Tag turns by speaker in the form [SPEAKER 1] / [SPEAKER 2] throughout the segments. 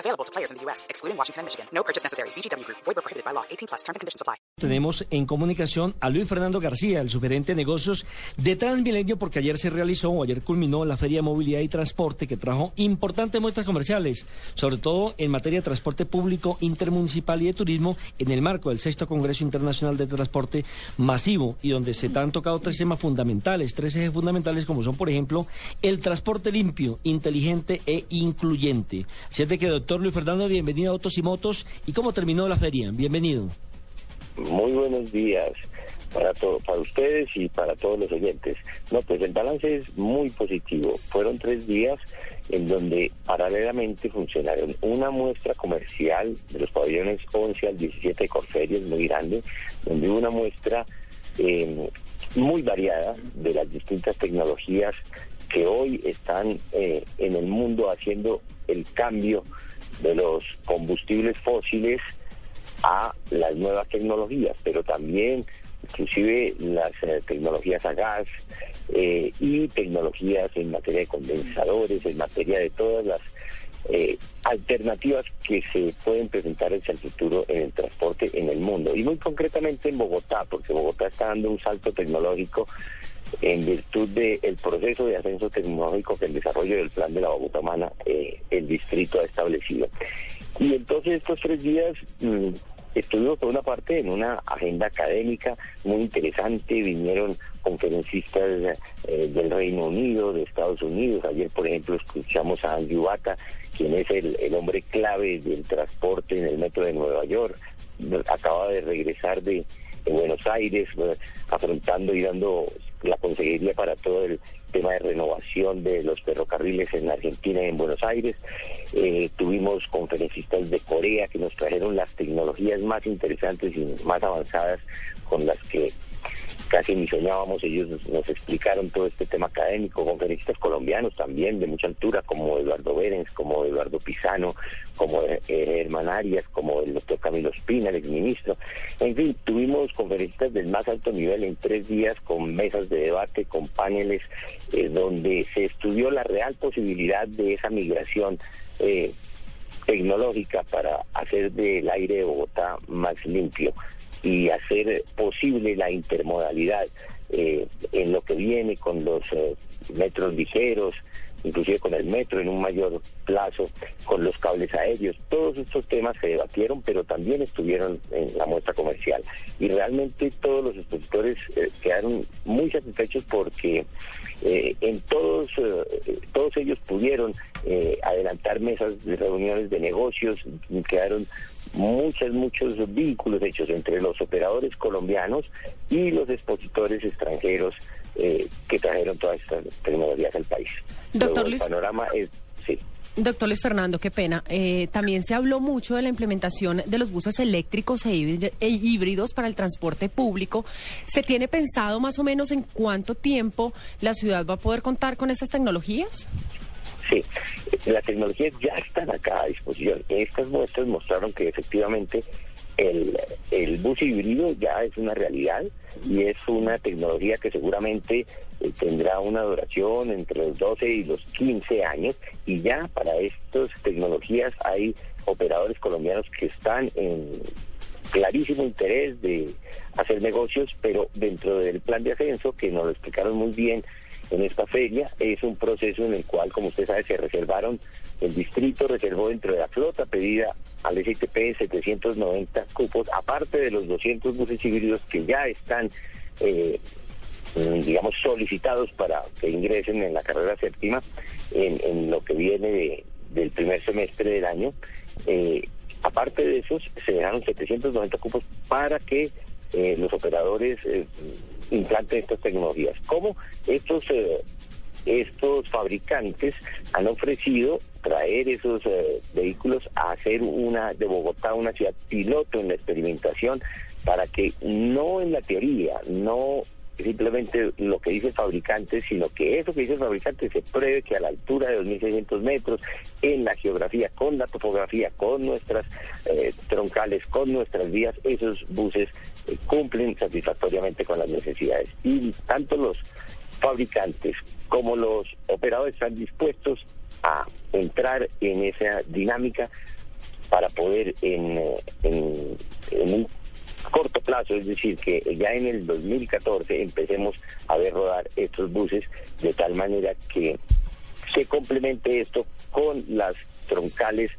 [SPEAKER 1] Available in the U.S., excluding Washington and Michigan. No purchase necessary. VGW Group. Void where prohibited by law. 18 plus. Terms and conditions apply.
[SPEAKER 2] Tenemos en comunicación a Luis Fernando García, el superente de negocios de Transmilenio, porque ayer se realizó o ayer culminó la Feria de Movilidad y Transporte que trajo importantes muestras comerciales, sobre todo en materia de transporte público, intermunicipal y de turismo, en el marco del sexto Congreso Internacional de Transporte Masivo y donde se han tocado tres temas fundamentales, tres ejes fundamentales como son, por ejemplo, el transporte limpio, inteligente e incluyente. Así que, doctor Luis Fernando, bienvenido a Autos y Motos. ¿Y cómo terminó la feria? Bienvenido.
[SPEAKER 3] Muy buenos días para todo, para ustedes y para todos los oyentes. No, pues el balance es muy positivo. Fueron tres días en donde paralelamente funcionaron una muestra comercial de los pabellones 11 al 17 de Corferias, muy grande, donde hubo una muestra eh, muy variada de las distintas tecnologías que hoy están eh, en el mundo haciendo el cambio de los combustibles fósiles a las nuevas tecnologías, pero también inclusive las eh, tecnologías a gas eh, y tecnologías en materia de condensadores, en materia de todas las alternativas que se pueden presentar hacia el futuro en el transporte en el mundo. Y muy concretamente en Bogotá, porque Bogotá está dando un salto tecnológico en virtud del proceso de ascenso tecnológico que el desarrollo del plan de la Humana eh, el distrito ha establecido. Y entonces estos tres días mm, estuvimos por una parte en una agenda académica muy interesante, vinieron conferencistas eh, del Reino Unido, de Estados Unidos, ayer por ejemplo escuchamos a Andrew Bata, quien es el, el hombre clave del transporte en el metro de Nueva York, acaba de regresar de, de Buenos Aires, afrontando y dando la consejería para todo el tema de renovación de los ferrocarriles en Argentina y en Buenos Aires. Eh, tuvimos conferencistas de Corea que nos trajeron las tecnologías más interesantes y más avanzadas con las que casi ni soñábamos, ellos nos, explicaron todo este tema académico, conferencistas colombianos también de mucha altura, como Eduardo Berens, como Eduardo Pisano, como eh, Herman Arias, como el doctor Camilo Espina, el exministro. En fin, tuvimos conferencistas del más alto nivel en tres días con mesas de debate, con paneles, eh, donde se estudió la real posibilidad de esa migración. Eh, tecnológica para hacer del aire de Bogotá más limpio y hacer posible la intermodalidad eh, en lo que viene con los eh, metros ligeros, inclusive con el metro en un mayor plazo, con los cables aéreos. Todos estos temas se debatieron, pero también estuvieron en la muestra comercial. Y realmente todos los expositores eh, quedaron muy satisfechos porque en todos, todos ellos pudieron adelantar mesas de reuniones de negocios, quedaron muchos, muchos vínculos hechos entre los operadores colombianos y los expositores extranjeros eh, que trajeron todas estas tecnologías al país.
[SPEAKER 4] Doctor Luis.
[SPEAKER 3] El panorama es, sí.
[SPEAKER 4] Doctor Luis Fernando, qué pena. Eh, también se habló mucho de la implementación de los buses eléctricos e, e híbridos para el transporte público. ¿Se tiene pensado más o menos en cuánto tiempo la ciudad va a poder contar con estas tecnologías?
[SPEAKER 3] Sí, las tecnologías ya están acá a disposición. Estas muestras mostraron que efectivamente el, el bus híbrido ya es una realidad y es una tecnología que seguramente eh, tendrá una duración entre los 12 y los 15 años y ya para estas tecnologías hay operadores colombianos que están en clarísimo interés de hacer negocios, pero dentro del plan de ascenso, que nos lo explicaron muy bien en esta feria. Es un proceso en el cual, como usted sabe, se reservaron, el distrito reservó dentro de la flota pedida al STP 790 cupos, aparte de los 200 buses híbridos que ya están, eh, digamos, solicitados para que ingresen en la carrera séptima en, lo que viene del primer semestre del año. Eh, aparte de esos, se dejaron 790 cupos para que eh, los operadores implanten estas tecnologías. ¿Cómo estos eh, estos fabricantes han ofrecido traer esos eh, vehículos a hacer una de Bogotá una ciudad piloto en la experimentación para que no en la teoría, no simplemente lo que dice el fabricante, sino que eso que dice el fabricante se pruebe que a la altura de 2.600 metros, en la geografía, con la topografía, con nuestras eh, troncales, con nuestras vías, esos buses eh, cumplen satisfactoriamente con las necesidades. Y tanto los fabricantes como los operadores están dispuestos a entrar en esa dinámica para poder en, eh, en, en un corto plazo, es decir, que ya en el 2014 empecemos a ver rodar estos buses de tal manera que se complemente esto con las troncales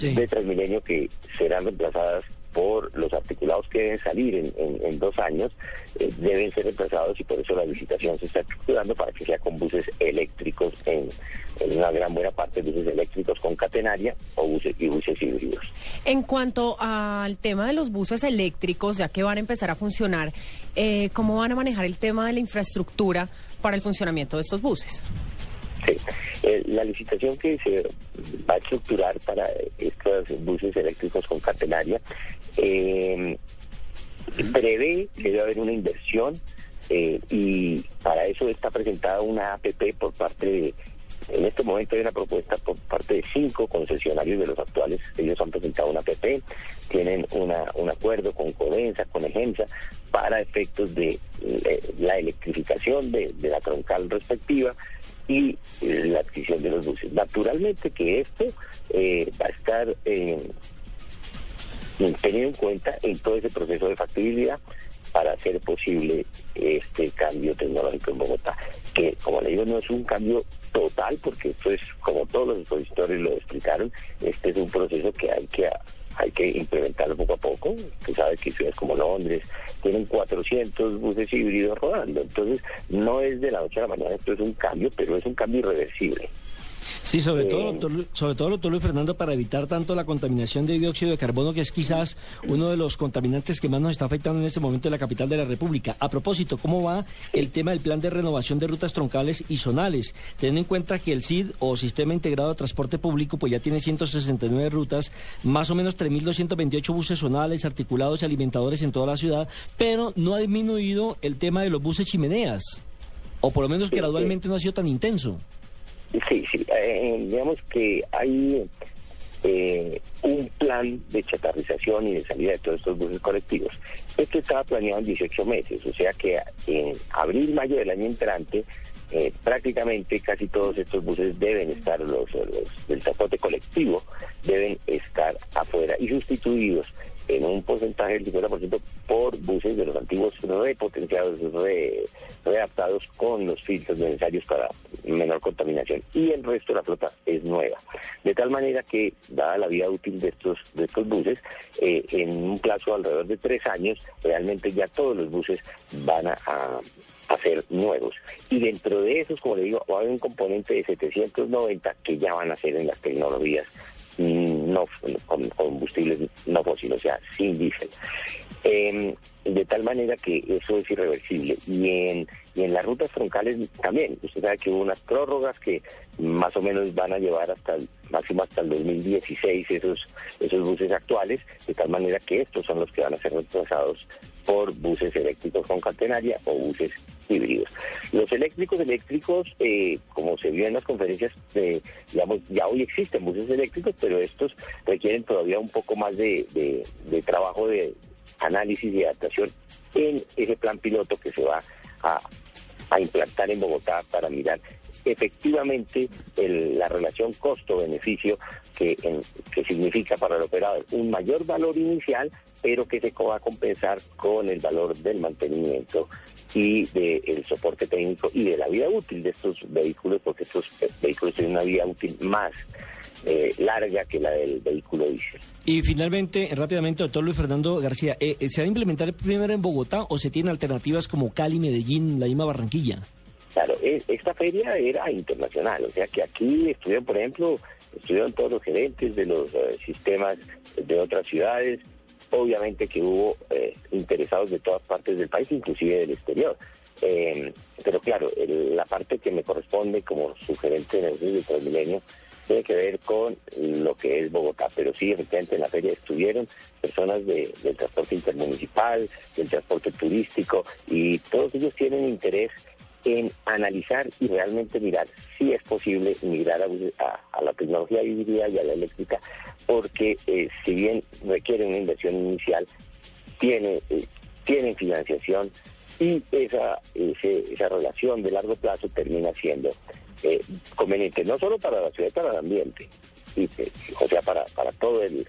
[SPEAKER 3] de Transmilenio que serán reemplazadas por los articulados que deben salir en, dos años, eh, deben ser reemplazados y por eso la licitación se está estructurando para que sea con buses eléctricos en, una gran buena parte buses eléctricos con catenaria o buses y buses híbridos.
[SPEAKER 4] En cuanto al tema de los buses eléctricos, ya que van a empezar a funcionar, eh, ¿cómo van a manejar el tema de la infraestructura para el funcionamiento de estos buses?
[SPEAKER 3] Sí, eh, la licitación que se va a estructurar para estos buses eléctricos con catenaria eh, prevé que debe haber una inversión eh, y para eso está presentada una APP por parte de, en este momento hay una propuesta por parte de cinco concesionarios de los actuales, ellos han presentado una APP, tienen una, un acuerdo con Codensa, con Egensa, para efectos de eh, la electrificación de, la troncal respectiva y eh, la adquisición de los buses. Naturalmente que esto eh, va a estar tenido en cuenta en todo ese proceso de factibilidad para hacer posible este cambio tecnológico en Bogotá, que como le digo no es un cambio total, porque esto es, como todos los expositores lo explicaron, este es un proceso que hay que hay que implementarlo poco a poco. Usted sabe que ciudades como Londres tienen 400 buses híbridos rodando. Entonces, no es de la noche a la mañana, esto es un cambio, pero es un cambio irreversible.
[SPEAKER 2] Sí, sobre todo, sobre todo, doctor Luis Fernando, para evitar tanto la contaminación de dióxido de carbono, que es quizás uno de los contaminantes que más nos está afectando en este momento en la capital de la República. A propósito, ¿cómo va el tema del plan de renovación de rutas troncales y zonales? Teniendo en cuenta que el CID o Sistema Integrado de Transporte Público, pues ya tiene 169 rutas, más o menos 3.228 buses zonales, articulados y alimentadores en toda la ciudad, pero no ha disminuido el tema de los buses chimeneas, o por lo menos gradualmente no ha sido tan intenso.
[SPEAKER 3] Sí, sí, eh, digamos que hay eh, un plan de chatarrización y de salida de todos estos buses colectivos. Esto estaba planeado en 18 meses, o sea que en abril, mayo del año entrante, eh, prácticamente casi todos estos buses deben estar, los, los del transporte colectivo, deben estar afuera y sustituidos en un porcentaje del 50% por buses de los antiguos repotenciados, re, readaptados con los filtros necesarios para menor contaminación. Y el resto de la flota es nueva. De tal manera que, dada la vida útil de estos, de estos buses, eh, en un plazo alrededor de tres años, realmente ya todos los buses van a, a ser nuevos. Y dentro de esos, como le digo, va a haber un componente de 790 que ya van a ser en las tecnologías no con combustibles no fósiles, o sea, sin diésel. Em, de tal manera que eso es irreversible. Y en, y en las rutas troncales también. Usted sabe que hubo unas prórrogas que más o menos van a llevar hasta el máximo hasta el 2016 esos, esos buses actuales, de tal manera que estos son los que van a ser reemplazados por buses eléctricos con catenaria o buses híbridos. Los eléctricos eléctricos, eh, como se vio en las conferencias, eh, digamos, ya hoy existen buses eléctricos, pero estos requieren todavía un poco más de, trabajo de análisis y adaptación en ese plan piloto que se va a, implantar en Bogotá para mirar efectivamente la relación costo-beneficio que, que significa para el operador un mayor valor inicial, pero que se va a compensar con el valor del mantenimiento y del soporte técnico y de la vida útil de estos vehículos, porque estos vehículos tienen una vida útil más eh, larga que la del vehículo diésel.
[SPEAKER 2] Y finalmente, rápidamente, doctor Luis Fernando García, eh, eh, ¿se va a implementar primero en Bogotá o se tienen alternativas como Cali, Medellín, la misma Barranquilla?
[SPEAKER 3] Claro, esta feria era internacional, o sea que aquí estuvieron, por ejemplo, estuvieron todos los gerentes de los sistemas de otras ciudades, obviamente que hubo interesados de todas partes del país, inclusive del exterior. Eh, pero claro, la parte que me corresponde como sugerente en el Transmilenio tiene que ver con lo que es Bogotá, pero sí, efectivamente en la feria estuvieron personas del transporte intermunicipal, del transporte turístico, y todos ellos tienen interés en analizar y realmente mirar si es posible migrar a, la tecnología híbrida y a la eléctrica, porque eh, si bien requiere una inversión inicial, tiene, eh, tienen financiación y esa, esa relación de largo plazo termina siendo eh, conveniente, no solo para la ciudad, para el ambiente, y, eh, o sea, para, para todo el,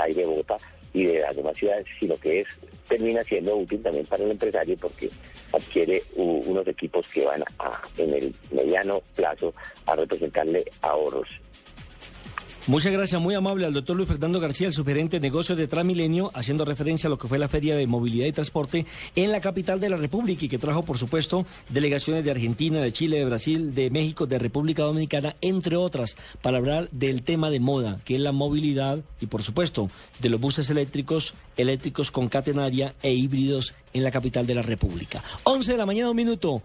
[SPEAKER 3] aire de Bogotá y de las demás ciudades, sino que es termina siendo útil también para el empresario porque adquiere unos equipos que van a, en el mediano plazo a representarle ahorros
[SPEAKER 2] Muchas gracias, muy amable al doctor Luis Fernando García, el sugerente de negocios de Transmilenio, haciendo referencia a lo que fue la Feria de Movilidad y Transporte en la capital de la República y que trajo, por supuesto, delegaciones de Argentina, de Chile, de Brasil, de México, de República Dominicana, entre otras, para hablar del tema de moda, que es la movilidad y, por supuesto, de los buses eléctricos, eléctricos con catenaria e híbridos en la capital de la República. 11 de la mañana, un minuto.